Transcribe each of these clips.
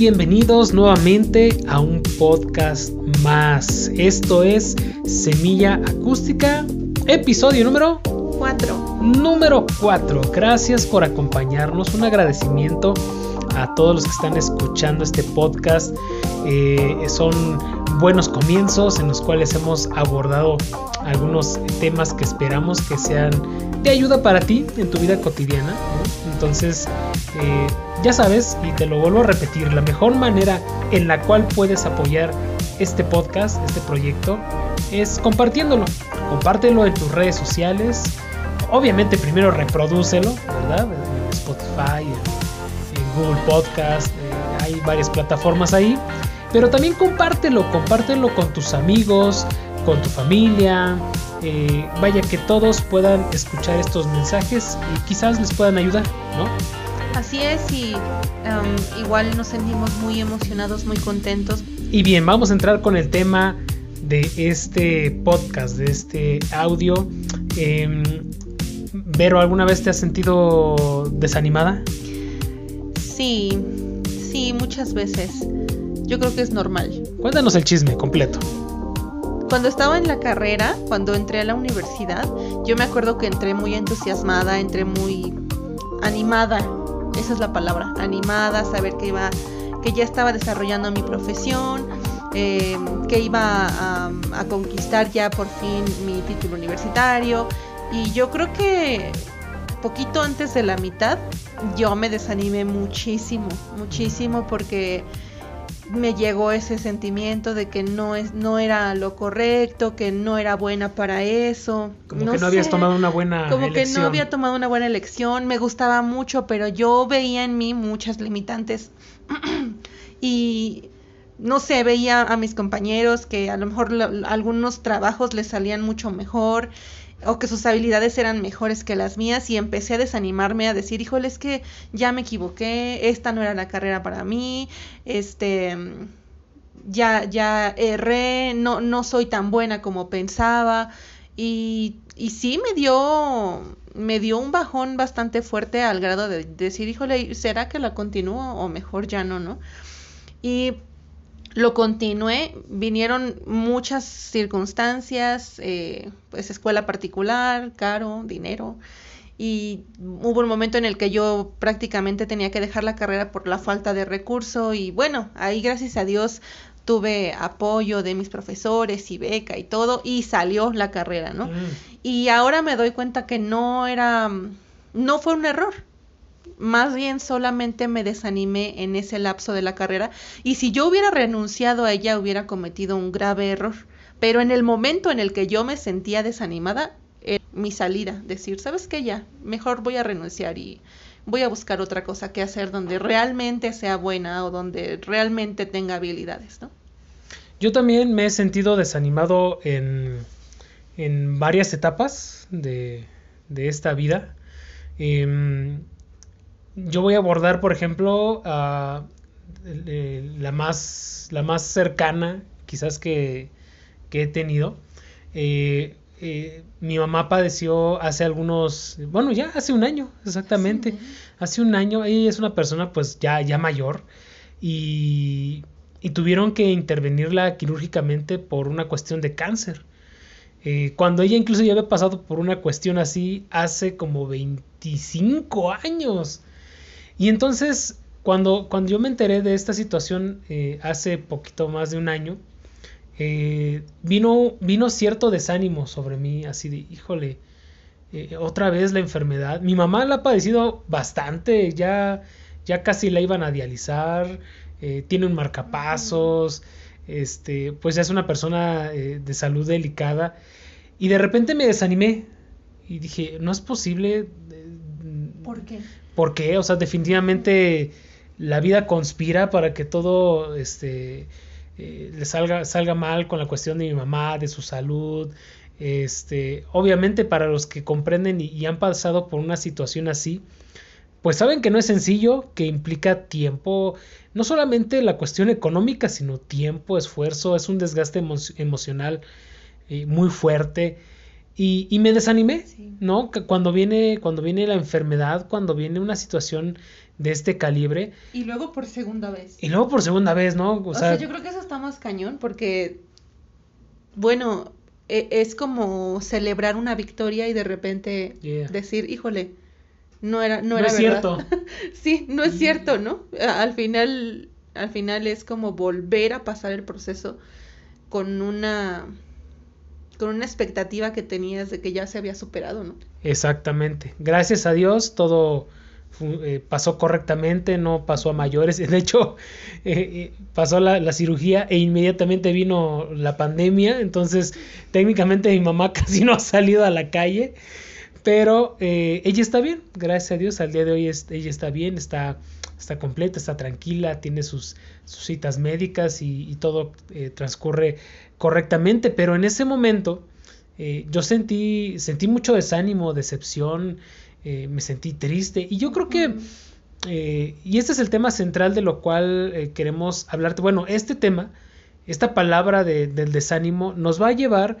Bienvenidos nuevamente a un podcast más. Esto es Semilla Acústica, episodio número 4. Número 4. Gracias por acompañarnos. Un agradecimiento a todos los que están escuchando este podcast. Eh, son buenos comienzos en los cuales hemos abordado algunos temas que esperamos que sean de ayuda para ti en tu vida cotidiana. Entonces, eh, ya sabes, y te lo vuelvo a repetir, la mejor manera en la cual puedes apoyar este podcast, este proyecto, es compartiéndolo. Compártelo en tus redes sociales. Obviamente primero reprodúcelo, ¿verdad? En Spotify, en, Google Podcast, eh, hay varias plataformas ahí. Pero también compártelo, compártelo con tus amigos, con tu familia. Eh, vaya que todos puedan escuchar estos mensajes y quizás les puedan ayudar, ¿no? Así es, y um, igual nos sentimos muy emocionados, muy contentos. Y bien, vamos a entrar con el tema de este podcast, de este audio. Eh, Vero, ¿alguna vez te has sentido desanimada? Sí, sí, muchas veces. Yo creo que es normal. Cuéntanos el chisme completo. Cuando estaba en la carrera, cuando entré a la universidad, yo me acuerdo que entré muy entusiasmada, entré muy animada esa es la palabra, animada, saber que iba, que ya estaba desarrollando mi profesión, eh, que iba a, a, conquistar ya por fin mi título universitario. Y yo creo que poquito antes de la mitad yo me desanimé muchísimo, muchísimo porque me llegó ese sentimiento de que no es no era lo correcto, que no era buena para eso. Como que no habías tomado una buena Como que no había tomado una buena elección, me gustaba mucho, pero yo veía en mí muchas limitantes. y no sé, veía a mis compañeros que a lo mejor algunos trabajos les salían mucho mejor o que sus habilidades eran mejores que las mías y empecé a desanimarme a decir, híjole, es que ya me equivoqué, esta no era la carrera para mí, este ya ya erré, no no soy tan buena como pensaba y y sí me dio me dio un bajón bastante fuerte al grado de decir, híjole, ¿será que la continúo o mejor ya no, no? Y lo continué, vinieron muchas circunstancias, eh, pues escuela particular, caro, dinero, y hubo un momento en el que yo prácticamente tenía que dejar la carrera por la falta de recurso y bueno, ahí gracias a Dios tuve apoyo de mis profesores y beca y todo y salió la carrera, ¿no? Mm. Y ahora me doy cuenta que no era, no fue un error, más bien solamente me desanimé en ese lapso de la carrera y si yo hubiera renunciado a ella hubiera cometido un grave error. Pero en el momento en el que yo me sentía desanimada, era mi salida, decir, ¿sabes qué? Ya, mejor voy a renunciar y voy a buscar otra cosa que hacer donde realmente sea buena o donde realmente tenga habilidades, ¿no? Yo también me he sentido desanimado en, en varias etapas de, de esta vida. Eh, yo voy a abordar, por ejemplo, a la, más, la más cercana, quizás que, que he tenido. Eh, eh, mi mamá padeció hace algunos, bueno, ya hace un año, exactamente. Hace un año, ella es una persona pues ya, ya mayor y, y tuvieron que intervenirla quirúrgicamente por una cuestión de cáncer. Eh, cuando ella incluso ya había pasado por una cuestión así hace como 25 años. Y entonces, cuando, cuando yo me enteré de esta situación eh, hace poquito más de un año, eh, vino, vino cierto desánimo sobre mí, así de, híjole, eh, otra vez la enfermedad. Mi mamá la ha padecido bastante, ya, ya casi la iban a dializar, tiene un marcapasos, este, pues ya es una persona de salud delicada. Y de repente me desanimé y dije, no es posible. ¿Por qué? ¿Por qué? O sea, definitivamente la vida conspira para que todo este, eh, le salga, salga mal con la cuestión de mi mamá, de su salud. Este, obviamente para los que comprenden y, han pasado por una situación así, pues saben que no es sencillo, que implica tiempo, no solamente la cuestión económica, sino tiempo, esfuerzo, es un desgaste emo emocional eh, muy fuerte. Y, y me desanimé, Sí. ¿no? Cuando viene, cuando viene la enfermedad, cuando viene una situación de este calibre, Y luego por segunda vez. y luego por segunda vez, ¿no? O, sea, yo creo que eso está más cañón porque, bueno, e- es como celebrar una victoria y de repente Yeah. decir, híjole, no era, no No era es verdad. cierto. sí, no es cierto, ¿no? Al final, al final es como volver a pasar el proceso con una, con una expectativa que tenías de que ya se había superado, ¿no? Exactamente. Gracias a Dios todo eh, pasó correctamente, no pasó a mayores. De hecho, eh, eh, pasó la, la cirugía e inmediatamente vino la pandemia. Entonces, técnicamente mi mamá casi no ha salido a la calle. Pero ella está bien, gracias a Dios. Al día de hoy ella está bien, está, está completa, está tranquila, tiene sus, sus citas médicas y, y todo transcurre correctamente. Pero en ese momento eh, yo sentí, sentí mucho desánimo, decepción, eh, me sentí triste. Y yo creo que, eh, y este es el tema central de lo cual queremos hablarte. Bueno, este tema, esta palabra de- del desánimo, nos va a llevar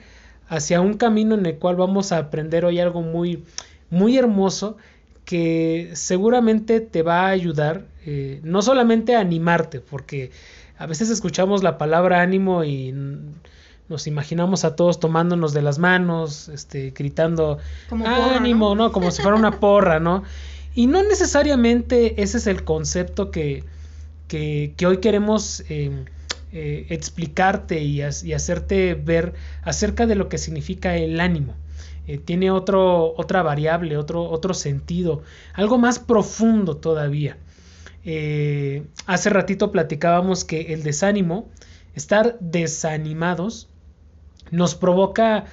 hacia un camino en el cual vamos a aprender hoy algo muy, muy hermoso que seguramente te va a ayudar, eh, no solamente a animarte, porque a veces escuchamos la palabra ánimo y nos imaginamos a todos tomándonos de las manos, este, gritando Como porra, ánimo, ¿no? ¿no? Como si fuera una porra, ¿no? Y no necesariamente ese es el concepto que, que, que hoy queremos eh, eh, explicarte y hacerte ver acerca de lo que significa el ánimo. Eh, tiene otro, otra variable, otro, otro sentido, algo más profundo todavía. Eh, hace ratito platicábamos que el desánimo, estar desanimados, nos provoca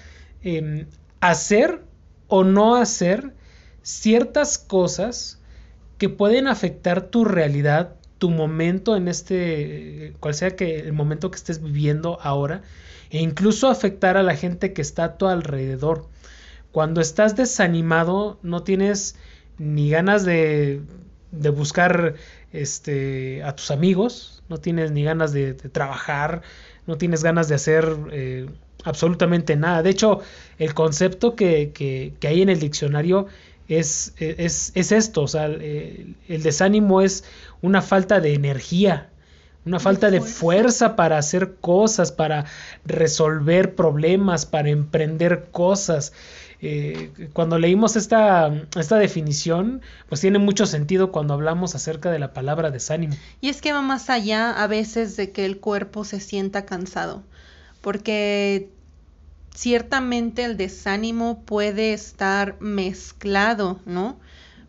eh, hacer o no hacer ciertas cosas que pueden afectar tu realidad, tu momento en este, cual sea que el momento que estés viviendo ahora, e incluso afectar a la gente que está a tu alrededor. Cuando estás desanimado, no tienes ni ganas de, de buscar este, a tus amigos, no tienes ni ganas de, de trabajar, no tienes ganas de hacer eh, absolutamente nada. De hecho, el concepto que, que- que hay en el diccionario es, es, es esto, o sea, el, el desánimo es una falta de energía, una falta de fuerza para hacer cosas, para resolver problemas, para emprender cosas. Eh, cuando leímos esta, esta definición, pues tiene mucho sentido cuando hablamos acerca de la palabra desánimo. Y es que va más allá a veces de que el cuerpo se sienta cansado, porque ciertamente el desánimo puede estar mezclado, ¿no?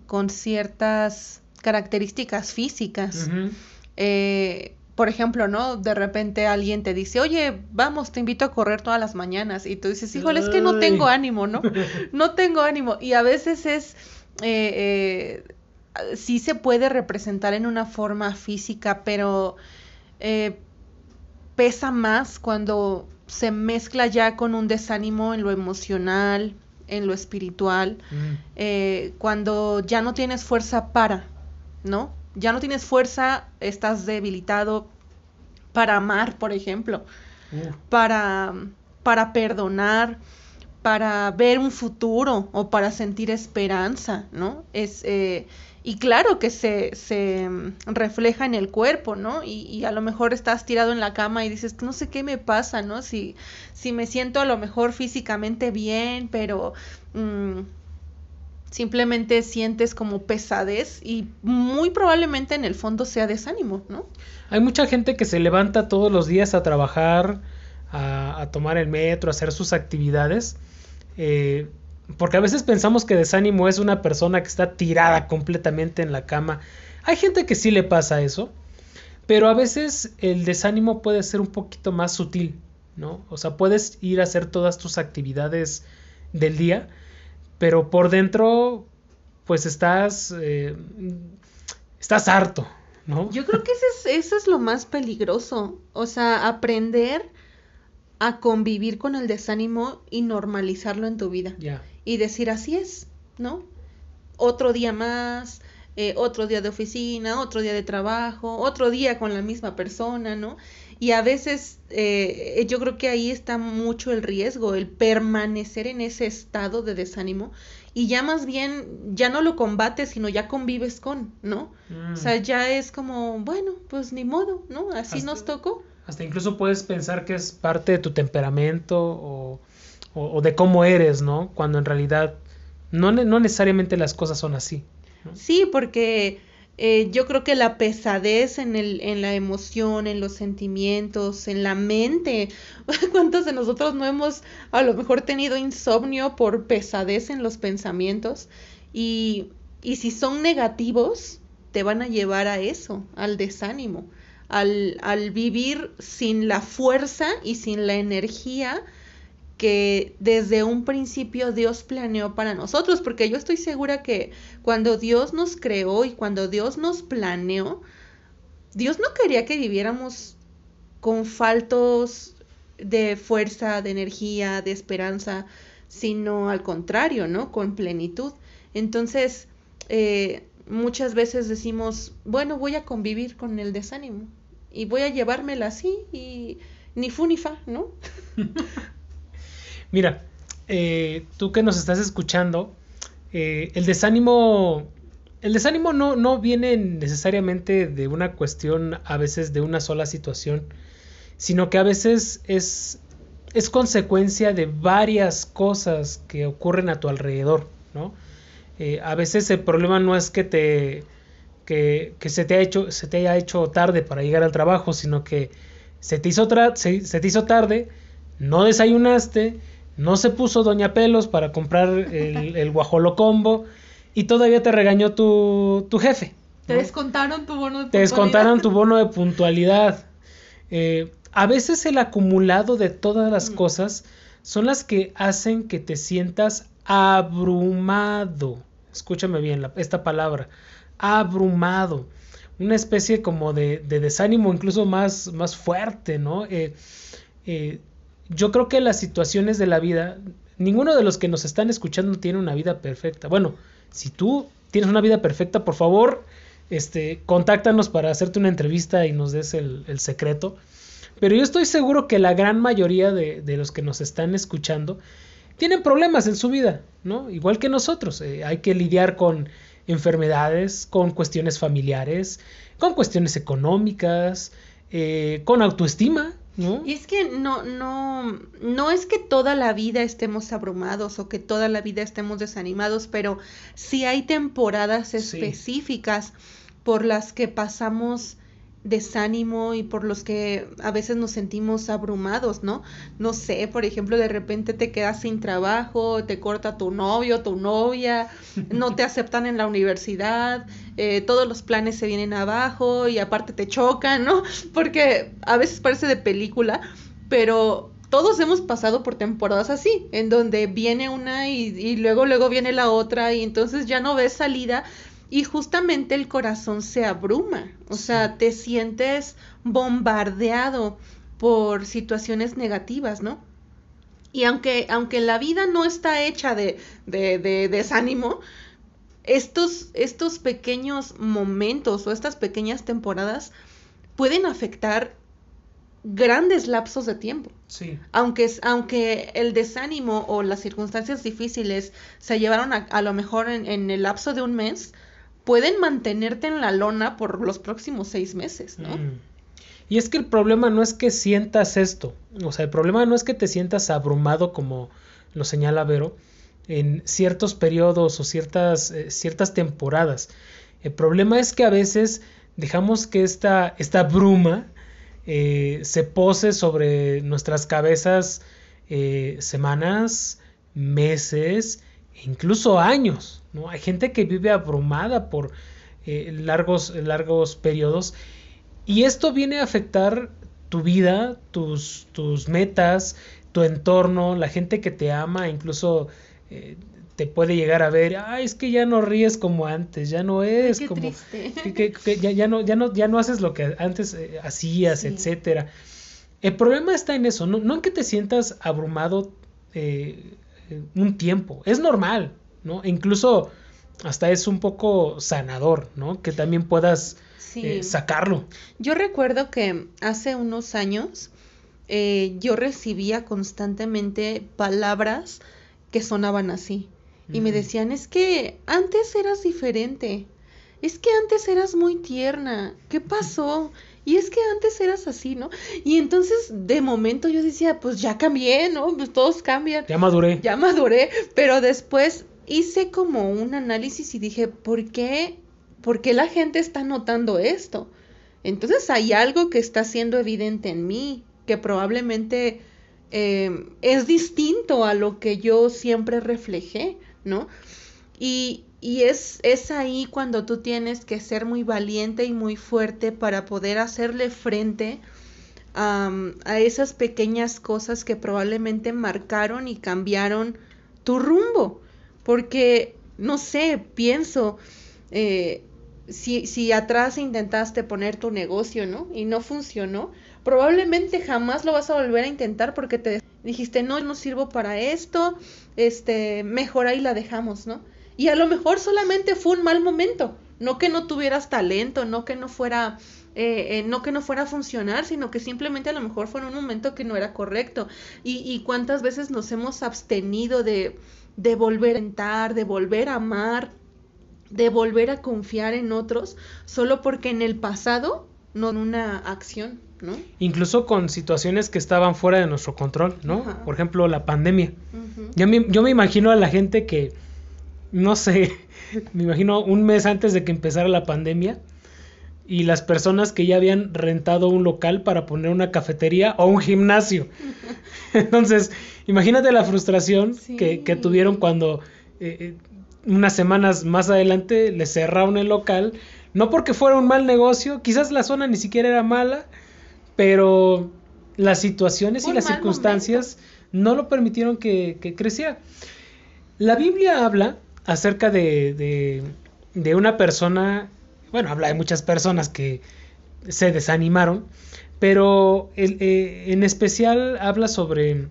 Con ciertas características físicas. Eh, por ejemplo, ¿no? De repente alguien te dice, oye, vamos, te invito a correr todas las mañanas. Y tú dices, híjole, es que no tengo ánimo, ¿no? No tengo ánimo. Y a veces es, eh, eh, sí se puede representar en una forma física, pero eh, pesa más cuando se mezcla ya con un desánimo en lo emocional, en lo espiritual, Mm. eh, cuando ya no tienes fuerza para, ¿no? Ya no tienes fuerza, estás debilitado para amar, por ejemplo, para, para perdonar, para ver un futuro o para sentir esperanza, ¿no? Es, eh, y claro que se, se refleja en el cuerpo, ¿no? Y, y a lo mejor estás tirado en la cama y dices, no sé qué me pasa, ¿no? Si, si me siento a lo mejor físicamente bien, pero mm, simplemente sientes como pesadez y muy probablemente en el fondo sea desánimo, ¿no? Hay mucha gente que se levanta todos los días a trabajar, a, tomar el metro, a hacer sus actividades, eh, porque a veces pensamos que desánimo es una persona que está tirada completamente en la cama. Hay gente que sí le pasa eso, pero a veces el desánimo puede ser un poquito más sutil, ¿no? O sea, puedes ir a hacer todas tus actividades del día, pero por dentro, pues estás, eh, estás harto, ¿no? Yo creo que eso es, eso es lo más peligroso. O sea, aprender a convivir con el desánimo y normalizarlo en tu vida. Y decir, así es, ¿no? Otro día más, eh, otro día de oficina, otro día de trabajo, otro día con la misma persona, ¿no? Y a veces eh, yo creo que ahí está mucho el riesgo, el permanecer en ese estado de desánimo y ya más bien, ya no lo combates, sino ya convives con, ¿no? O sea, Mm. ya es como, bueno, pues ni modo, ¿no? Así Hasta- nos tocó. Hasta incluso puedes pensar que es parte de tu temperamento o, o- o de cómo eres, ¿no? Cuando en realidad no, ne- no necesariamente las cosas son así. Sí, porque eh, yo creo que la pesadez en el, en la emoción, en los sentimientos, en la mente. ¿Cuántos de nosotros no hemos a lo mejor tenido insomnio por pesadez en los pensamientos? Y, y si son negativos, te van a llevar a eso, al desánimo, al, al vivir sin la fuerza y sin la energía que desde un principio Dios planeó para nosotros, porque yo estoy segura que cuando Dios nos creó y cuando Dios nos planeó, Dios no quería que viviéramos con faltos de fuerza, de energía, de esperanza, sino al contrario, ¿no? Con plenitud. Entonces, eh, muchas veces decimos, bueno, voy a convivir con el desánimo y voy a llevármela así y ni fu ni fa, ¿no? Mira, eh, tú que nos estás escuchando, eh, el desánimo, el desánimo no, no viene necesariamente de una cuestión, a veces de una sola situación, sino que a veces es, es consecuencia de varias cosas que ocurren a tu alrededor, ¿no? Eh, a veces el problema no es que te que, que se te ha hecho se te haya hecho tarde para llegar al trabajo, sino que se te hizo se te hizo tarde, no desayunaste, no se puso Doña Pelos para comprar el, el guajolo combo y todavía te regañó tu, tu jefe. Te ¿no? descontaron tu bono de Te descontaron tu puntualidad. bono de puntualidad. Eh, a veces el acumulado de todas las Mm. cosas son las que hacen que te sientas abrumado. Escúchame bien la- esta palabra, abrumado. Una especie como de, de desánimo incluso más, más fuerte, ¿no? Eh, eh, yo creo que las situaciones de la vida, ninguno de los que nos están escuchando tiene una vida perfecta. Bueno, si tú tienes una vida perfecta, por favor, este, contáctanos para hacerte una entrevista y nos des el, el secreto. Pero yo estoy seguro que la gran mayoría de, de los que nos están escuchando tienen problemas en su vida, ¿no? Igual que nosotros. eh, hay que lidiar con enfermedades, con cuestiones familiares, con cuestiones económicas, eh, con autoestima, ¿no? Y es que no, no, no es que toda la vida estemos abrumados o que toda la vida estemos desanimados, pero sí hay temporadas Sí. específicas por las que pasamos desánimo y por los que a veces nos sentimos abrumados, ¿no? No sé, por ejemplo, de repente te quedas sin trabajo, te corta tu novio, tu novia, no te aceptan en la universidad, eh, todos los planes se vienen abajo y aparte te chocan, ¿no? Porque a veces parece de película, pero todos hemos pasado por temporadas así, en donde viene una y, y luego luego viene la otra y entonces ya no ves salida y justamente el corazón se abruma, o sea, te sientes bombardeado por situaciones negativas, ¿no? Y aunque, aunque la vida no está hecha de, de, de desánimo, estos, estos pequeños momentos o estas pequeñas temporadas pueden afectar grandes lapsos de tiempo. Sí. Aunque, es- aunque el desánimo o las circunstancias difíciles se llevaron a, a lo mejor en, en el lapso de un mes, pueden mantenerte en la lona por los próximos seis meses, ¿no? Mm. Y es que el problema no es que sientas esto, o sea, el problema no es que te sientas abrumado como lo señala Vero en ciertos periodos o ciertas, eh, ciertas temporadas. El problema es que a veces dejamos que esta, esta bruma eh, se pose sobre nuestras cabezas eh, semanas, meses e incluso años. ¿No? Hay gente que vive abrumada por eh, largos, largos periodos y esto viene a afectar tu vida, tus, tus metas, tu entorno, la gente que te ama, incluso eh, te puede llegar a ver, ay, es que ya no ríes como antes, ya no es como que, que- que ya, ya no, ya, no, ya no haces lo que antes eh, hacías, Sí. etcétera. El problema está en eso, no, no en que te sientas abrumado eh, un tiempo, es normal, ¿no? E incluso hasta es un poco sanador, ¿no? Que también puedas Sí. eh, sacarlo. Yo recuerdo que hace unos años eh, yo recibía constantemente palabras que sonaban así. Y me decían, es que antes eras diferente. Es que antes eras muy tierna. ¿Qué pasó? Y es que antes eras así, ¿no? Y entonces de momento yo decía, pues ya cambié, ¿no? Pues todos cambian. Ya maduré. Ya maduré, pero después hice como un análisis y dije, ¿por qué? ¿Por qué la gente está notando esto? Entonces hay algo que está siendo evidente en mí, que probablemente eh, es distinto a lo que yo siempre reflejé, ¿no? Y, y es, es ahí cuando tú tienes que ser muy valiente y muy fuerte para poder hacerle frente a esas pequeñas cosas que probablemente marcaron y cambiaron tu rumbo. Porque, no sé, pienso, eh, si, si atrás intentaste poner tu negocio, ¿no? Y no funcionó, probablemente jamás lo vas a volver a intentar porque te dijiste, no, no sirvo para esto, este, mejor ahí la dejamos, ¿no? Y a lo mejor solamente fue un mal momento, no que no tuvieras talento, no que no fuera, eh, eh, no que no fuera a funcionar, sino que simplemente a lo mejor fue en un momento que no era correcto. Y, y cuántas veces nos hemos abstenido de, de volver a intentar, de volver a amar, de volver a confiar en otros, solo porque en el pasado no en una acción, ¿no? Incluso con situaciones que estaban fuera de nuestro control, ¿no? Ajá. Por ejemplo, la pandemia. Yo me, yo me imagino a la gente que, no sé, me imagino un mes antes de que empezara la pandemia y las personas que ya habían rentado un local para poner una cafetería o un gimnasio. Entonces, imagínate la frustración que, que tuvieron cuando eh, eh, unas semanas más adelante les cerraron el local, no porque fuera un mal negocio, quizás la zona ni siquiera era mala, pero las situaciones y las circunstancias no lo permitieron que, que creciera. La Biblia habla acerca de, de, de una persona, bueno, habla de muchas personas que se desanimaron, pero el- eh, en especial habla sobre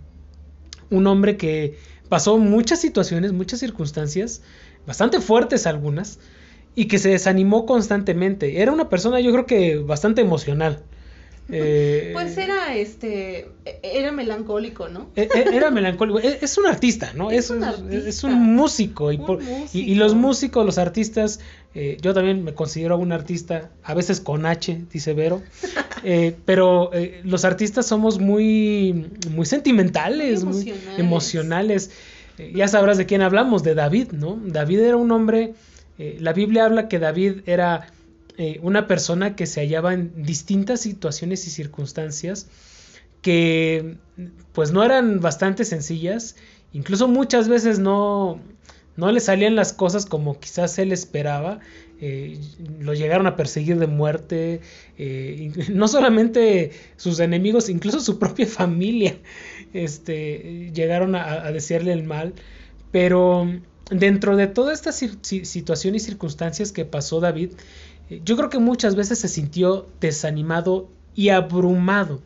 un hombre que pasó muchas situaciones, muchas circunstancias, bastante fuertes algunas, y que se desanimó constantemente. Era una persona yo creo que bastante emocional. Eh, Pues era este, e- era melancólico, ¿no? e- e- Era melancólico. Es un artista, ¿no? Es Es, un artista. es un músico. Y, Un por- y- los músicos, los artistas, eh, yo también me considero un artista, a veces con H, dice Vero. Eh, pero los artistas somos muy, muy sentimentales, Muy muy emocionales. emocionales. Ya sabrás de quién hablamos, de David, ¿no? David era un hombre, la Biblia habla que David era eh, una persona que se hallaba en distintas situaciones y circunstancias que pues no eran bastante sencillas, incluso muchas veces no, no le salían las cosas como quizás él esperaba, eh, lo llegaron a perseguir de muerte, eh, no solamente sus enemigos, incluso su propia familia este, llegaron a, a desearle el mal, pero dentro de toda esta situación y circunstancias que pasó David, yo creo que muchas veces se sintió desanimado y abrumado.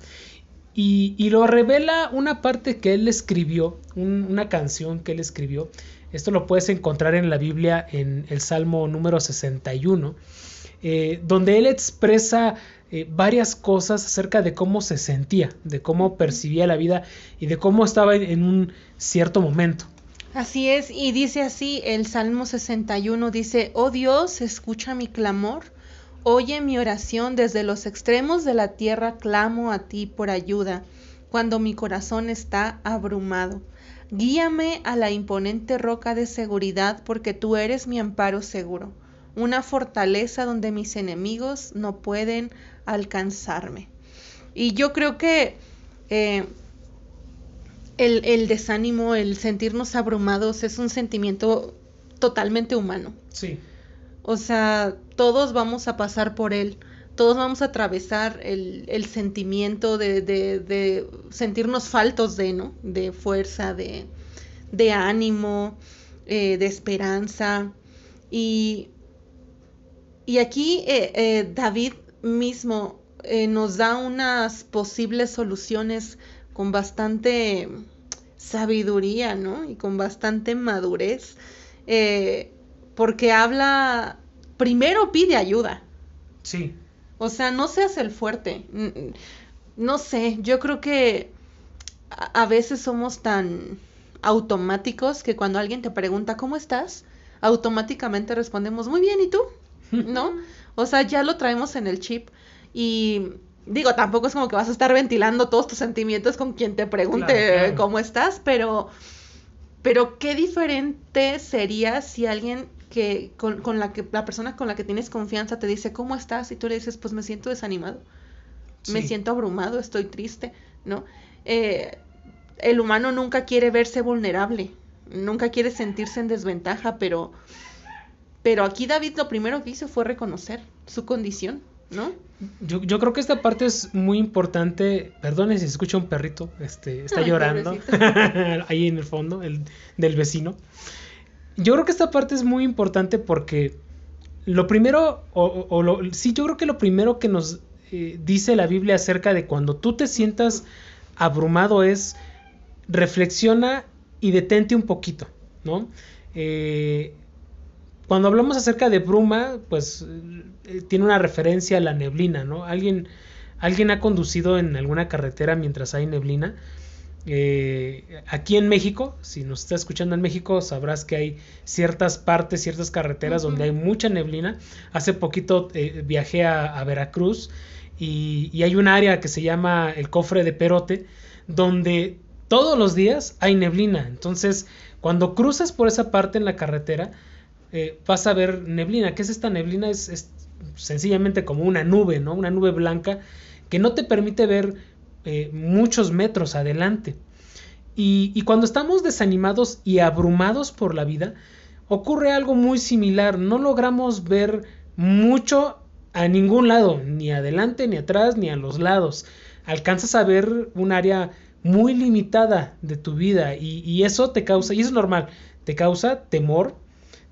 Y, y lo revela una parte que él escribió, un- una canción que él escribió. Esto lo puedes encontrar en la Biblia en el Salmo número 61, eh, donde él expresa eh, varias cosas acerca de cómo se sentía, de cómo percibía la vida y de cómo estaba en un cierto momento. Así es, y dice así el Salmo 61, dice, oh Dios, escucha mi clamor, oye mi oración, desde los extremos de la tierra clamo a ti por ayuda, cuando mi corazón está abrumado. Guíame a la imponente roca de seguridad, porque tú eres mi amparo seguro, una fortaleza donde mis enemigos no pueden alcanzarme. Y yo creo que eh, el, el desánimo, el sentirnos abrumados es un sentimiento totalmente humano. Sí. O sea, todos vamos a pasar por él, todos vamos a atravesar el, el sentimiento de, de, de sentirnos faltos de, ¿no? De fuerza, de, de ánimo, eh, de esperanza. Y, y aquí eh, eh, David mismo nos da unas posibles soluciones con bastante sabiduría, ¿no? Y con bastante madurez. Eh, porque habla, primero pide ayuda. Sí. O sea, no seas el fuerte. No sé, yo creo que a veces somos tan automáticos que cuando alguien te pregunta cómo estás, automáticamente respondemos muy bien, ¿y tú? ¿No? O sea, ya lo traemos en el chip y digo, tampoco es como que vas a estar ventilando todos tus sentimientos con quien te pregunte cómo estás, pero pero qué diferente sería si alguien que con, con, la que la persona con la que tienes confianza te dice cómo estás y tú le dices pues me siento desanimado, me siento abrumado, estoy triste, ¿no? Eh, el humano nunca quiere verse vulnerable, nunca quiere sentirse en desventaja, pero, pero aquí David lo primero que hizo fue reconocer su condición, ¿no? Yo, yo creo que esta parte es muy importante. Perdone si escucha un perrito, este, está llorando ahí en el fondo, el del vecino. Yo creo que esta parte es muy importante porque lo primero, o, lo, sí, yo creo que lo primero que nos eh, dice la Biblia acerca de cuando tú te sientas abrumado es reflexiona y detente un poquito, ¿no? Eh, cuando hablamos acerca de bruma, pues eh, tiene una referencia a la neblina, ¿no? Alguien, alguien ha conducido en alguna carretera mientras hay neblina. Eh, aquí en México, si nos está escuchando en México, sabrás que hay ciertas partes, ciertas carreteras donde hay mucha neblina. Hace poquito viajé a, Veracruz y, y, hay un área que se llama el cofre de Perote, donde todos los días hay neblina. Entonces, cuando cruzas por esa parte en la carretera, eh, vas a ver neblina. ¿Qué es esta neblina? Es, sencillamente como una nube, ¿no? Una nube blanca que no te permite ver eh, muchos metros adelante. Y, y, cuando estamos desanimados y abrumados por la vida, ocurre algo muy similar. No logramos ver mucho a ningún lado, ni adelante, ni atrás, ni a los lados. Alcanzas a ver un área muy limitada de tu vida y, eso te causa, y es normal, te causa temor,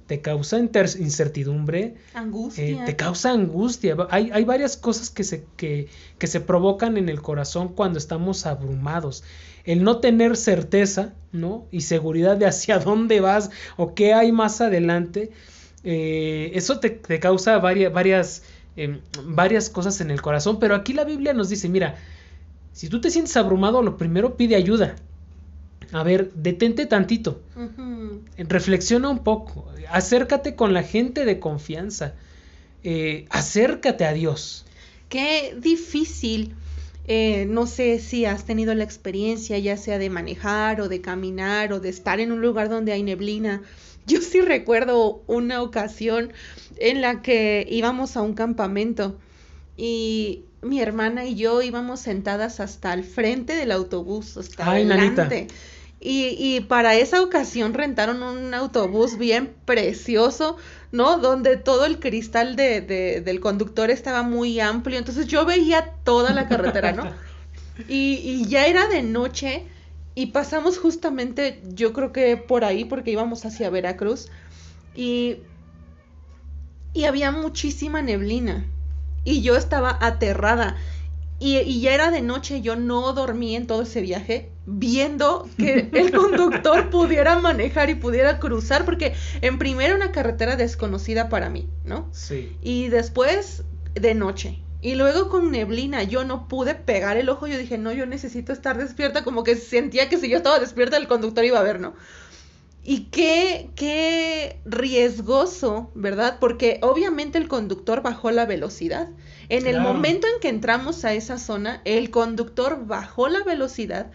te causa incertidumbre, angustia. Eh, te causa angustia. Hay, hay varias cosas que se, que, que se provocan en el corazón cuando estamos abrumados. El no tener certeza, ¿no? Y seguridad de hacia dónde vas o qué hay más adelante, eh, eso te, te, causa varias, varias, em, varias cosas en el corazón. Pero aquí la Biblia nos dice, mira, si tú te sientes abrumado, lo primero pide ayuda. A ver, detente tantito. Reflexiona un poco. Acércate con la gente de confianza. Eh, acércate a Dios. Qué difícil. Eh, no sé si has tenido la experiencia, ya sea de manejar o de caminar o de estar en un lugar donde hay neblina. Yo sí recuerdo una ocasión en la que íbamos a un campamento y mi hermana y yo íbamos sentadas hasta el frente del autobús, hasta adelante. Y, y, para esa ocasión rentaron un autobús bien precioso, ¿no? Donde todo el cristal de, de, del conductor estaba muy amplio. Entonces yo veía toda la carretera, ¿no? Y, y ya era de noche y pasamos justamente, yo creo que por ahí, porque íbamos hacia Veracruz. Y, y había muchísima neblina y yo estaba aterrada. Y, ya era de noche, yo no dormí en todo ese viaje viendo que el conductor pudiera manejar y pudiera cruzar, porque en primera una carretera desconocida para mí, ¿no? Sí. Y después de noche. Y luego con neblina, yo no pude pegar el ojo, yo dije, no, yo necesito estar despierta, como que sentía que si yo estaba despierta el conductor iba a ver, ¿no? Y qué, qué riesgoso, ¿verdad? Porque obviamente el conductor bajó la velocidad. En el momento en que entramos a esa zona, el conductor bajó la velocidad,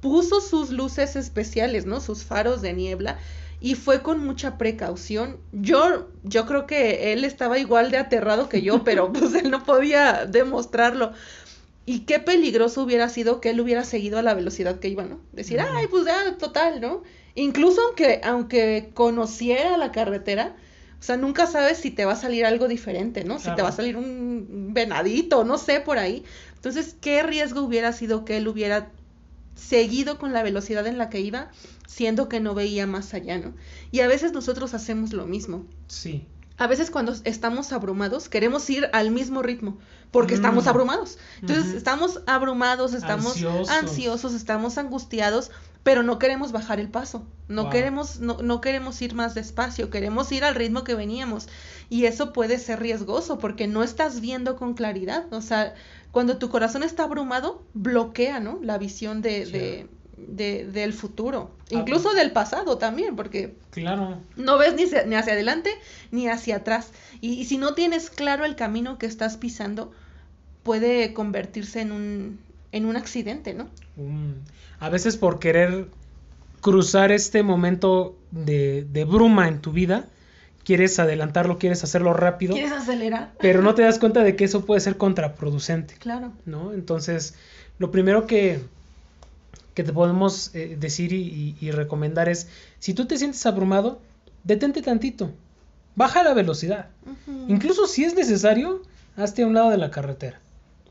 puso sus luces especiales, ¿no? Sus faros de niebla y fue con mucha precaución. Yo, yo creo que él estaba igual de aterrado que yo, pero pues él no podía demostrarlo. Y qué peligroso hubiera sido que él hubiera seguido a la velocidad que iba, ¿no? Decir, ay, pues ya, total, ¿no? Incluso aunque, aunque conociera la carretera, o sea, nunca sabes si te va a salir algo diferente, ¿no? Si te va a salir un venadito, no sé, por ahí. Entonces, ¿qué riesgo hubiera sido que él hubiera seguido con la velocidad en la que iba, siendo que no veía más allá, ¿no? Y a veces nosotros hacemos lo mismo. Sí. A veces cuando estamos abrumados queremos ir al mismo ritmo porque mm. estamos abrumados. Entonces estamos abrumados, estamos ansiosos, estamos angustiados pero no queremos bajar el paso, no Wow. queremos, no, no queremos ir más despacio, queremos ir al ritmo que veníamos. Y eso puede ser riesgoso porque no estás viendo con claridad. O sea, cuando tu corazón está abrumado, bloquea, ¿no? La visión de, de- de- del futuro, Ah, incluso del pasado también, porque Claro. no ves ni hacia, ni hacia adelante ni hacia atrás. Y, y si no tienes claro el camino que estás pisando, puede convertirse en un, en un accidente, ¿no? Un- a veces por querer cruzar este momento de, de bruma en tu vida, quieres adelantarlo, quieres hacerlo rápido, ¿Quieres acelerar? pero no te das cuenta de que eso puede ser contraproducente, Claro. ¿no? Entonces, lo primero que, que te podemos eh, decir y, y- y recomendar es, si tú te sientes abrumado, detente tantito, baja la velocidad. Incluso si es necesario, hazte a un lado de la carretera,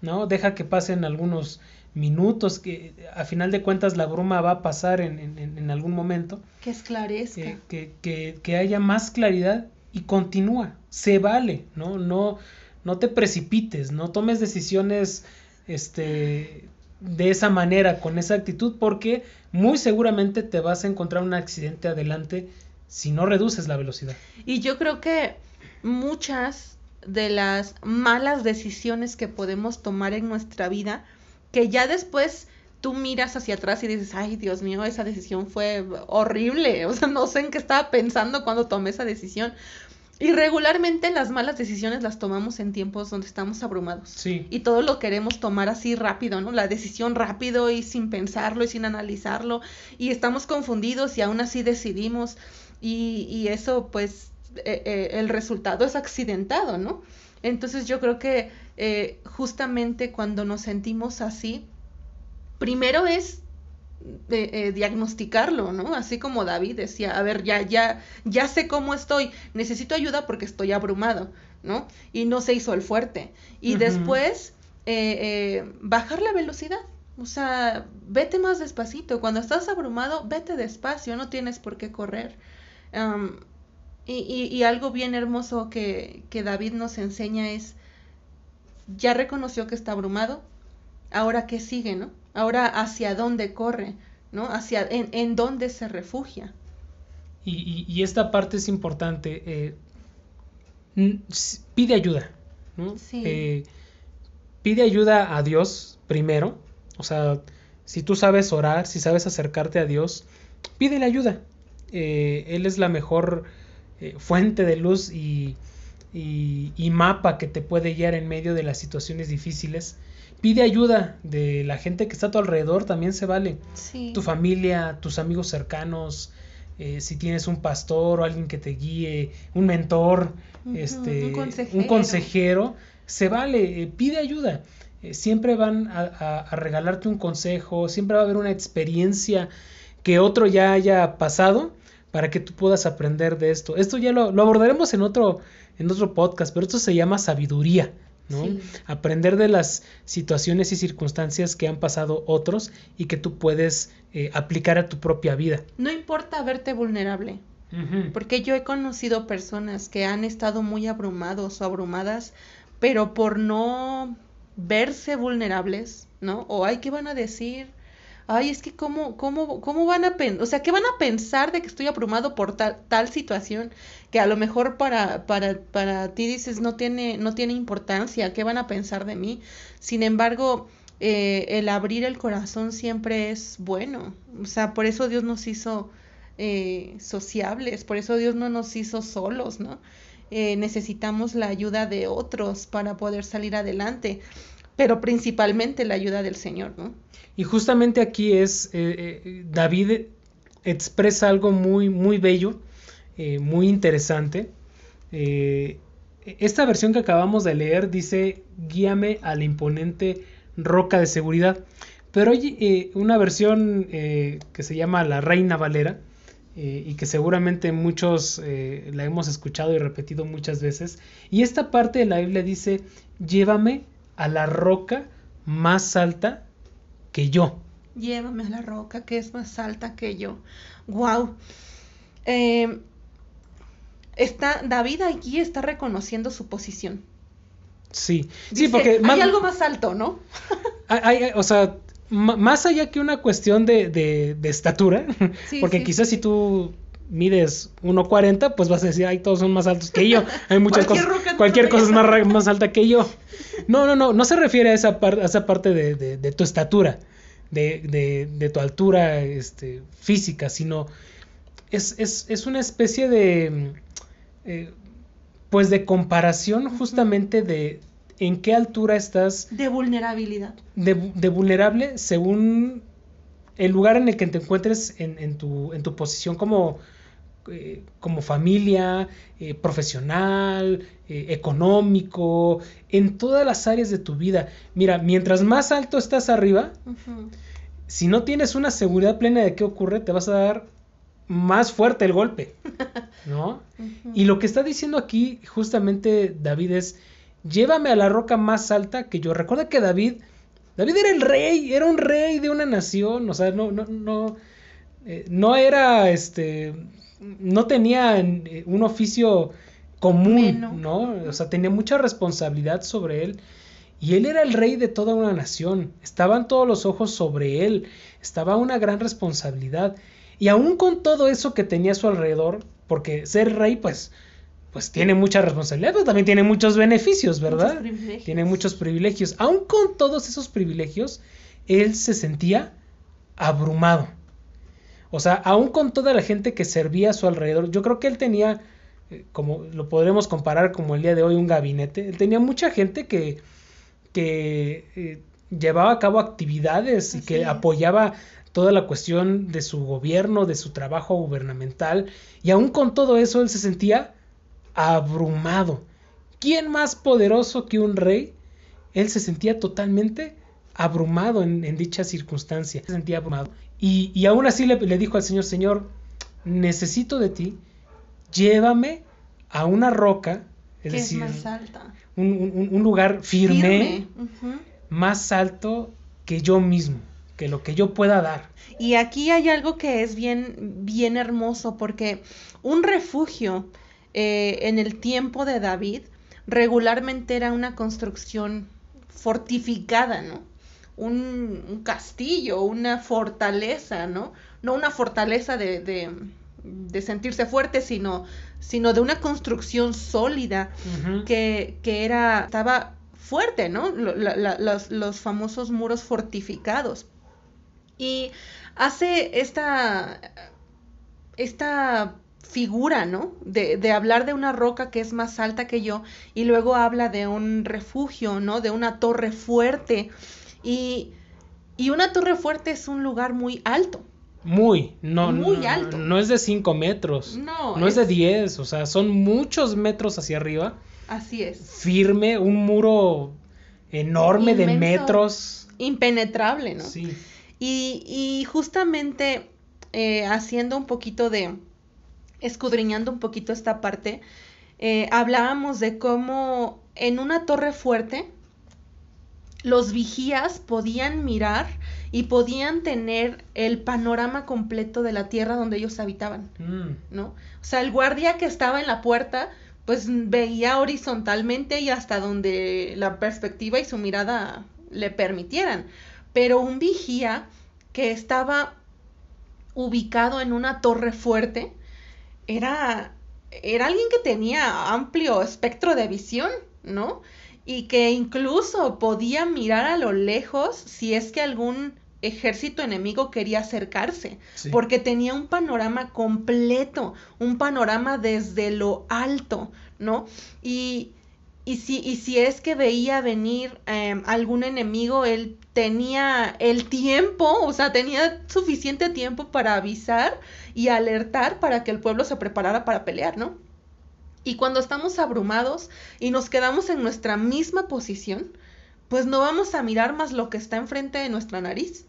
¿no? Deja que pasen algunos minutos, que a final de cuentas la bruma va a pasar en, en- en- algún momento, Que esclarezca. eh, que, que- que haya más claridad y continúa, se vale, ¿no? No, no te precipites, no tomes decisiones este, de esa manera, con esa actitud, porque muy seguramente te vas a encontrar un accidente adelante si no reduces la velocidad. Y yo creo que muchas de las malas decisiones que podemos tomar en nuestra vida, que ya después tú miras hacia atrás y dices, ay Dios mío, esa decisión fue horrible, o sea, no sé en qué estaba pensando cuando tomé esa decisión. Y regularmente las malas decisiones las tomamos en tiempos donde estamos abrumados. Sí. Y todo lo queremos tomar así rápido, ¿no? La decisión rápido y sin pensarlo y sin analizarlo. Y estamos confundidos y aún así decidimos. Y, y eso, pues, eh, eh, el resultado es accidentado, ¿no? Entonces yo creo que eh, justamente cuando nos sentimos así, primero es eh, eh, diagnosticarlo, ¿no? Así como David decía, a ver, ya, ya, ya sé cómo estoy, necesito ayuda porque estoy abrumado, ¿no? Y no se hizo el fuerte. Y después, bajar la velocidad. O sea, vete más despacito. Cuando estás abrumado, vete despacio, no tienes por qué correr. Y, y- y algo bien hermoso que, que David nos enseña es, ya reconoció que está abrumado, ahora qué sigue, ¿no? Ahora hacia dónde corre, ¿no? Hacia en, en dónde se refugia. Y, y- y esta parte es importante. eh, pide ayuda. ¿no? Sí. Eh, pide ayuda a Dios primero. O sea, si tú sabes orar, si sabes acercarte a Dios, pídele ayuda. Eh, él es la mejor fuente de luz y, y- y mapa que te puede guiar en medio de las situaciones difíciles. Pide ayuda de la gente que está a tu alrededor, también se vale Sí. tu familia, tus amigos cercanos, eh, si tienes un pastor o alguien que te guíe, un mentor, este, un consejero. un consejero, se vale, eh, pide ayuda. Eh, siempre van a, a- a regalarte un consejo, siempre va a haber una experiencia que otro ya haya pasado para que tú puedas aprender de esto. Esto ya lo, lo abordaremos en otro, en otro podcast, pero esto se llama sabiduría. ¿no? Sí. Aprender de las situaciones y circunstancias que han pasado otros y que tú puedes eh, aplicar a tu propia vida. No importa verte vulnerable, porque yo he conocido personas que han estado muy abrumados o abrumadas, pero por no verse vulnerables, ¿no? O ay, ¿qué van a decir? Ay, es que cómo, cómo, cómo van a pensar, o sea, ¿qué van a pensar de que estoy abrumado por tal, tal situación que a lo mejor para, para, para ti dices no tiene, no tiene importancia, ¿qué van a pensar de mí? Sin embargo, eh, el abrir el corazón siempre es bueno, o sea, por eso Dios nos hizo eh, sociables, por eso Dios no nos hizo solos, ¿no? Eh, necesitamos la ayuda de otros para poder salir adelante, pero principalmente la ayuda del Señor, ¿no? Y justamente aquí es, eh, eh, David expresa algo muy, muy bello, eh, muy interesante. Esta versión que acabamos de leer dice, guíame a la imponente roca de seguridad. Pero hay una versión que se llama La Reina Valera y que seguramente muchos la hemos escuchado y repetido muchas veces. Y esta parte de la Biblia dice, llévame a la roca más alta que yo. Llévame a la roca que es más alta que yo. Wow. Eh, está David aquí está reconociendo su posición. Sí, sí, Dice, porque hay algo más alto, ¿no? hay- hay- o sea, más allá que una cuestión de, de, estatura, porque quizás si tú mides 1.40, pues vas a decir, ay, todos son más altos que yo. Hay muchas cosas, cualquier cosa es más, más alta que yo. No, no, no, no se refiere a esa, a esa parte de, de, tu estatura, de, de, tu altura este, física, sino es, es, es una especie de, eh, pues de comparación justamente de en qué altura estás. De vulnerabilidad. De, de vulnerable según el lugar en el que te encuentres en, en, tu, en tu posición como, eh, como familia, eh, profesional, eh, económico, en todas las áreas de tu vida. Mira, mientras más alto estás arriba, si no tienes una seguridad plena de qué ocurre, te vas a dar más fuerte el golpe, ¿no? Y lo que está diciendo aquí justamente David es, llévame a la roca más alta que yo. Recuerda que David, David era el rey, era un rey de una nación, o sea, no, no, no, no era este no tenía eh, un oficio común, ¿no? O sea, tenía mucha responsabilidad sobre él. Y él era el rey de toda una nación. Estaban todos los ojos sobre él. Estaba una gran responsabilidad. Y aún con todo eso que tenía a su alrededor, porque ser rey, pues, pues tiene mucha responsabilidad, pero también tiene muchos beneficios, ¿verdad? tiene muchos privilegios. Aún con todos esos privilegios, él se sentía abrumado. O sea, aún con toda la gente que servía a su alrededor, yo creo que él tenía, eh, como lo podremos comparar como el día de hoy, un gabinete. Él tenía mucha gente que, que eh, llevaba a cabo actividades y que apoyaba toda la cuestión de su gobierno, de su trabajo gubernamental. Y aún con todo eso, él se sentía abrumado. ¿Quién más poderoso que un rey? Él se sentía totalmente abrumado en, en dicha circunstancia. Se sentía abrumado. Y, aún así le, dijo al Señor, Señor, necesito de ti, llévame a una roca, es decir, más alta? Un, lugar firme, más alto que yo mismo, que lo que yo pueda dar. Y aquí hay algo que es bien, bien hermoso, porque un refugio eh, en el tiempo de David regularmente era una construcción fortificada, ¿no? Un, castillo, una fortaleza, ¿no? No una fortaleza de, de, sentirse fuerte, sino, sino de una construcción sólida que, que, era, estaba fuerte, ¿no? los, los, famosos muros fortificados. Y hace esta, esta figura, ¿no? De, de, hablar de una roca que es más alta que yo y luego habla de un refugio, ¿no? De una torre fuerte y, una torre fuerte es un lugar muy alto. Muy, no, muy alto. No, es de 5 metros. No. No es... de 10, o sea, son muchos metros hacia arriba. Así es. Firme, un muro enorme de metros. Impenetrable, ¿no? Sí. Y, y justamente eh, haciendo un poquito de, escudriñando un poquito esta parte, eh, hablábamos de cómo en una torre fuerte los vigías podían mirar y podían tener el panorama completo de la tierra donde ellos habitaban, mm. ¿no? O sea, el guardia que estaba en la puerta, pues veía horizontalmente y hasta donde la perspectiva y su mirada le permitieran. Pero un vigía que estaba ubicado en una torre fuerte era, era alguien que tenía amplio espectro de visión, ¿no? Y que incluso podía mirar a lo lejos si es que algún ejército enemigo quería acercarse, porque tenía un panorama completo, un panorama desde lo alto, ¿no? Y, y, si, y si es que veía venir em, algún enemigo, él tenía el tiempo, o sea, tenía suficiente tiempo para avisar y alertar para que el pueblo se preparara para pelear, ¿no? Y cuando estamos abrumados y nos quedamos en nuestra misma posición, pues no vamos a mirar más lo que está enfrente de nuestra nariz.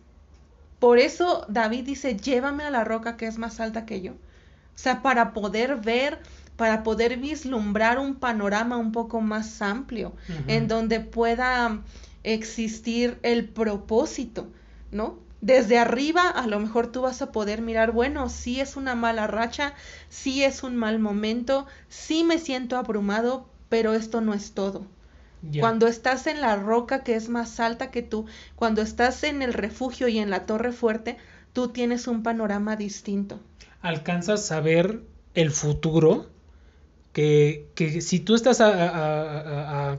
Por eso David dice, llévame a la roca que es más alta que yo. O sea, para poder ver, para poder vislumbrar un panorama un poco más amplio, en donde pueda existir el propósito, ¿no? Desde arriba a lo mejor tú vas a poder mirar, bueno, sí es una mala racha, sí es un mal momento, sí me siento abrumado, pero esto no es todo. Cuando estás en la roca que es más alta que tú, cuando estás en el refugio y en la torre fuerte, tú tienes un panorama distinto. alcanzas a ver el futuro, que, que si tú estás a, a- a- a-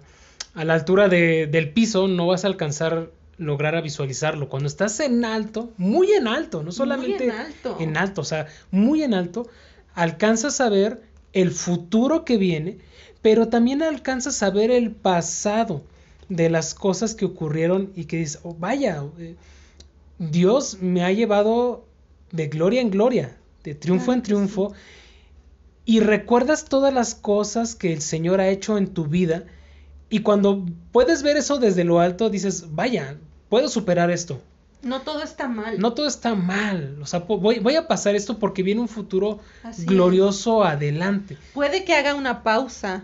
a la altura de- del piso, no vas a alcanzar lograr a visualizarlo. Cuando estás en alto, muy en alto, no solamente en alto. en alto, o sea, muy en alto, alcanzas a ver el futuro que viene, pero también alcanzas a ver el pasado de las cosas que ocurrieron y que dices, "Oh, vaya, eh, Dios me ha llevado de gloria en gloria, de triunfo Claro en triunfo, y recuerdas todas las cosas que el Señor ha hecho en tu vida, y cuando puedes ver eso desde lo alto, dices, vaya, puedo superar esto. No todo está mal. No todo está mal, o sea, voy, voy a pasar esto porque viene un futuro Así es. glorioso adelante. Puede que haga una pausa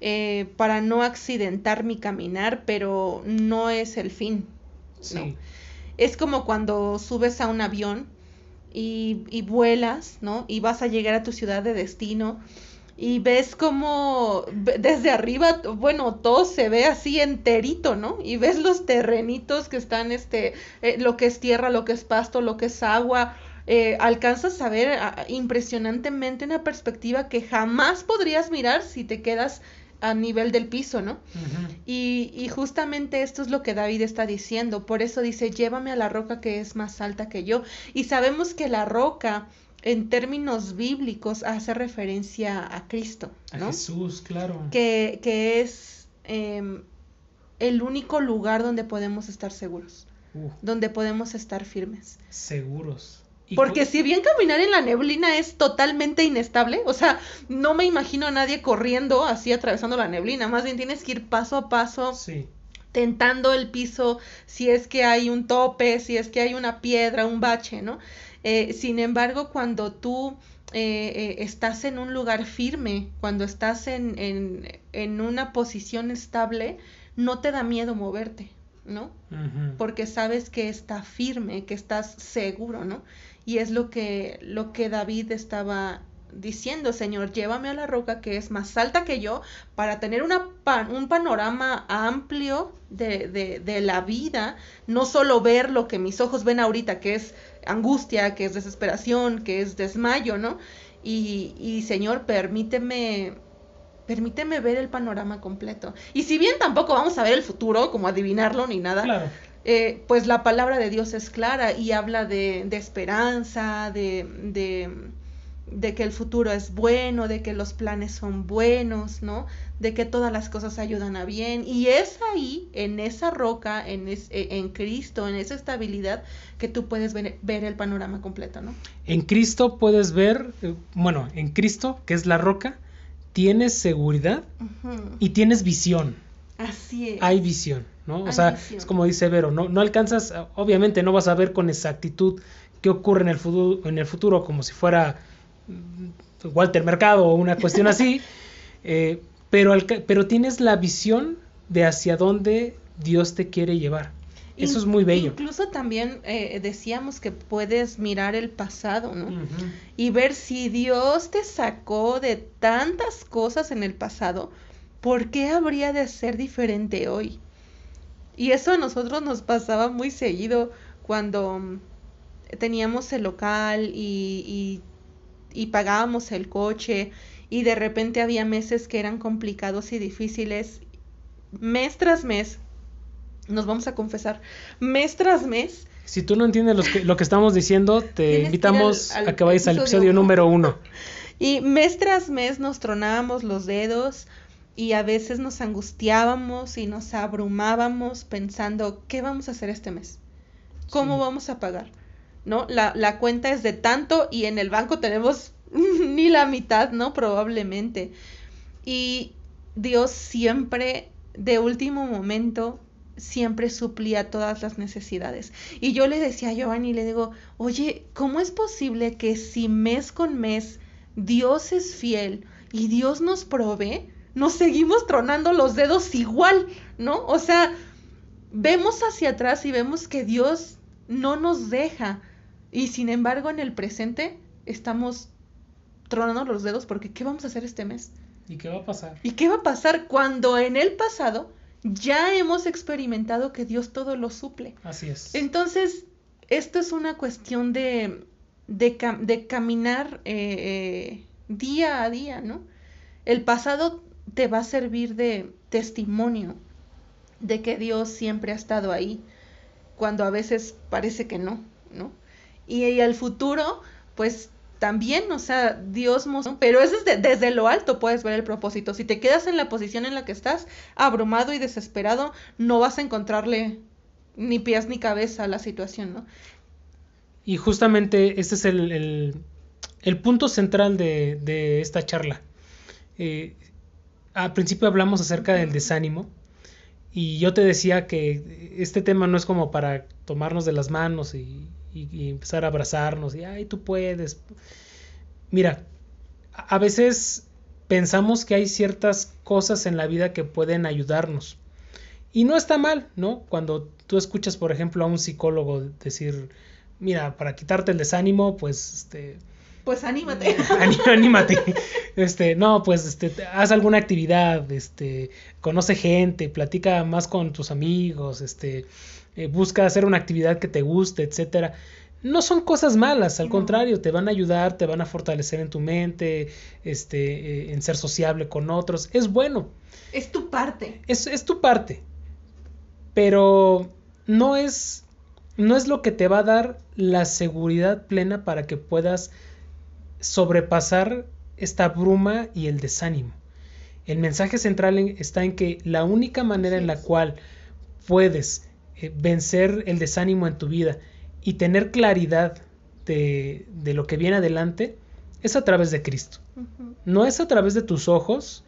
eh, para no accidentar mi caminar, pero no es el fin. Sí, No. Es como cuando subes a un avión y, y vuelas, ¿no? Y vas a llegar a tu ciudad de destino y ves como desde arriba, bueno, todo se ve así enterito, ¿no? Y ves los terrenitos que están, este, eh, lo que es tierra, lo que es pasto, lo que es agua. eh, alcanzas a ver ah, impresionantemente una perspectiva que jamás podrías mirar si te quedas a nivel del piso, ¿no? Y, y justamente esto es lo que David está diciendo. Por eso dice, llévame a la roca que es más alta que yo. Y sabemos que la roca, en términos bíblicos, hace referencia a Cristo, A ¿no? Jesús, claro. Que, que es em, el único lugar donde podemos estar seguros, Uh, donde podemos estar firmes. seguros. Porque si bien caminar en la neblina es totalmente inestable, o sea, no me imagino a nadie corriendo así atravesando la neblina, más bien tienes que ir paso a paso, Sí, tentando el piso, si es que hay un tope, si es que hay una piedra, un bache, ¿no? Eh, sin embargo, cuando tú eh, eh, estás en un lugar firme, cuando estás en, en, en una posición estable, no te da miedo moverte, ¿no? porque sabes que está firme, que estás seguro, ¿no? Y es lo que, lo que David estaba diciendo, Señor, llévame a la roca que es más alta que yo para tener una pan- un panorama amplio de, de, de la vida, no solo ver lo que mis ojos ven ahorita, que es angustia, que es desesperación, que es desmayo, ¿no? Y, y Señor, permíteme permíteme ver el panorama completo. Y si bien tampoco vamos a ver el futuro, como adivinarlo ni nada, Claro. eh, pues la palabra de Dios es clara y habla de, de esperanza, de, de, de que el futuro es bueno, de que los planes son buenos, ¿no? De que todas las cosas ayudan a bien. Y es ahí, en esa roca, en, es- eh, en Cristo, en esa estabilidad, que tú puedes ver, ver el panorama completo, ¿no? En Cristo puedes ver, eh, bueno, en Cristo, que es la roca, tienes seguridad y tienes visión. Así es. Hay visión, ¿no? O Hay sea, visión. es como dice Vero, no, no alcanzas, obviamente no vas a ver con exactitud qué ocurre en el futuro, en el futuro como si fuera Walter Mercado o una cuestión así, eh, pero, alca- pero tienes la visión de hacia dónde Dios te quiere llevar. Eso In- es muy bello. Incluso también eh, decíamos que puedes mirar el pasado, ¿no? Y ver si Dios te sacó de tantas cosas en el pasado, ¿por qué habría de ser diferente hoy? Y eso a nosotros nos pasaba muy seguido cuando mm, teníamos el local y, y, y pagábamos el coche y de repente había meses que eran complicados y difíciles. Mes tras mes, nos vamos a confesar, mes tras mes, Si tú no entiendes los que- lo que estamos diciendo, te que invitamos al- al a que vayas al episodio episodio uno. número uno. Y mes tras mes nos tronábamos los dedos y a veces nos angustiábamos y nos abrumábamos pensando, ¿qué vamos a hacer este mes? ¿Cómo Sí. vamos a pagar? ¿No? La, la cuenta es de tanto y en el banco tenemos ni la mitad, ¿no? Probablemente. Y Dios siempre, de último momento, siempre suplía todas las necesidades. Y yo le decía a Giovanni, le digo, oye, ¿cómo es posible que si mes con mes Dios es fiel y Dios nos provee, nos seguimos tronando los dedos igual, ¿no? O sea, vemos hacia atrás y vemos que Dios no nos deja y sin embargo en el presente estamos tronando los dedos porque ¿qué vamos a hacer este mes? ¿Y qué va a pasar? ¿Y qué va a pasar cuando en el pasado ya hemos experimentado que Dios todo lo suple. Así es. Entonces, esto es una cuestión de, de, cam- de caminar eh, eh, día a día, ¿no? El pasado te va a servir de testimonio de que Dios siempre ha estado ahí, cuando a veces parece que no, ¿no? Y, y el futuro, pues también, o sea, Dios mostró, pero es de- desde lo alto puedes ver el propósito. Si te quedas en la posición en la que estás, abrumado y desesperado, no vas a encontrarle ni pies ni cabeza a la situación, ¿no? Y justamente este es el, el- el punto central de, de esta charla. Eh, al principio hablamos acerca del desánimo y yo te decía que este tema no es como para tomarnos de las manos y, y- y empezar a abrazarnos y, ay, tú puedes. Mira, a veces pensamos que hay ciertas cosas en la vida que pueden ayudarnos. Y no está mal, ¿no? Cuando tú escuchas, por ejemplo, a un psicólogo decir, mira, para quitarte el desánimo, pues, este, Pues anímate. Aní- anímate. Este, no, pues este, te- haz alguna actividad, este, conoce gente, platica más con tus amigos, este, eh, busca hacer una actividad que te guste, etcétera. No son cosas malas, al No. contrario, te van a ayudar, te van a fortalecer en tu mente, este, eh, en ser sociable con otros. Es bueno, Es tu parte. es, es tu parte, pero no es, no es lo que te va a dar la seguridad plena para que puedas sobrepasar esta bruma y el desánimo. El mensaje central en- está en que la única manera en la cual puedes eh, vencer el desánimo en tu vida y tener claridad de, de lo que viene adelante es a través de Cristo. No es a través de tus ojos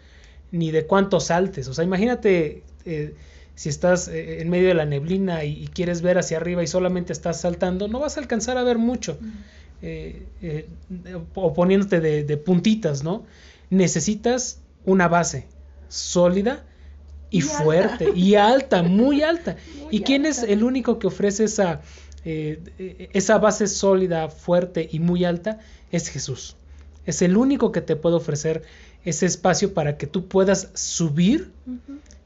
ni de cuánto saltes. O sea, imagínate eh, si estás eh, en medio de la neblina y, y quieres ver hacia arriba y solamente estás saltando, no vas a alcanzar a ver mucho eh, o poniéndote de, de puntitas, ¿no? Necesitas una base sólida y, Y alta. fuerte y alta, muy alta. Muy ¿Y quién es el único que ofrece esa, eh, esa base sólida, fuerte y muy alta? Es Jesús. Es el único que te puede ofrecer ese espacio para que tú puedas subir,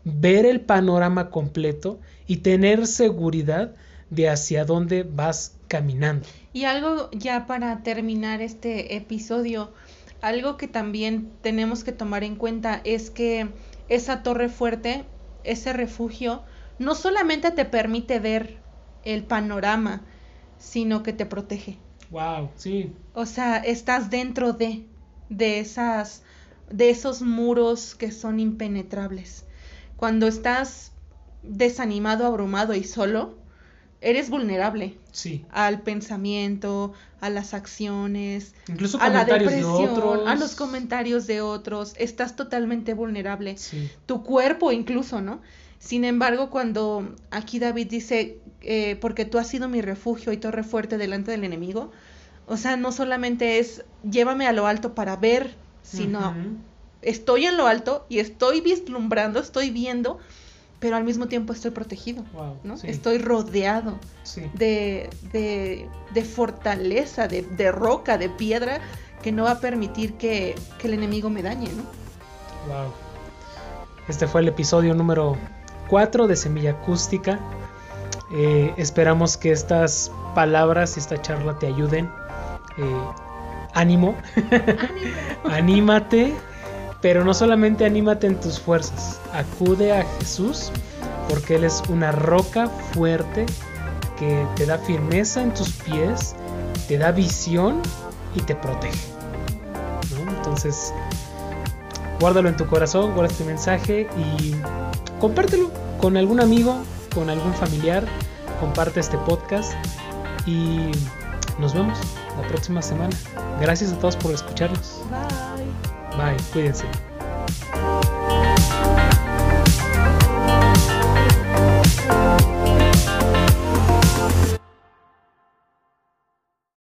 ver el panorama completo y tener seguridad de hacia dónde vas caminando. Y algo ya para terminar este episodio, algo que también tenemos que tomar en cuenta es que esa torre fuerte, ese refugio, no solamente te permite ver el panorama, sino que te protege. Wow, sí. O sea, estás dentro de, de esas, de esos muros que son impenetrables. Cuando estás desanimado, abrumado y solo, eres vulnerable Sí. al pensamiento, a las acciones, Incluso a la de depresión, a los comentarios de otros. Estás totalmente vulnerable. Sí. Tu cuerpo incluso, ¿no? Sin embargo, cuando aquí David dice, eh, porque tú has sido mi refugio y torre fuerte delante del enemigo, o sea, no solamente es llévame a lo alto para ver, sino estoy en lo alto y estoy vislumbrando, estoy viendo, pero al mismo tiempo estoy protegido, Wow, ¿no? sí. Estoy rodeado Sí. de, de, de fortaleza, de, de roca, de piedra, que no va a permitir que, que el enemigo me dañe, ¿no? Wow. Este fue el episodio número 4 de Semilla Acústica. Eh, esperamos que estas palabras y esta charla te ayuden. Eh, ánimo, anímate, pero no solamente anímate en tus fuerzas. Acude a Jesús porque Él es una roca fuerte que te da firmeza en tus pies, te da visión y te protege. Entonces, guárdalo en tu corazón, guarda este mensaje y compártelo con algún amigo, con algún familiar. Comparte este podcast y nos vemos la próxima semana. Gracias a todos por escucharnos. Bye. Bye, cuídense.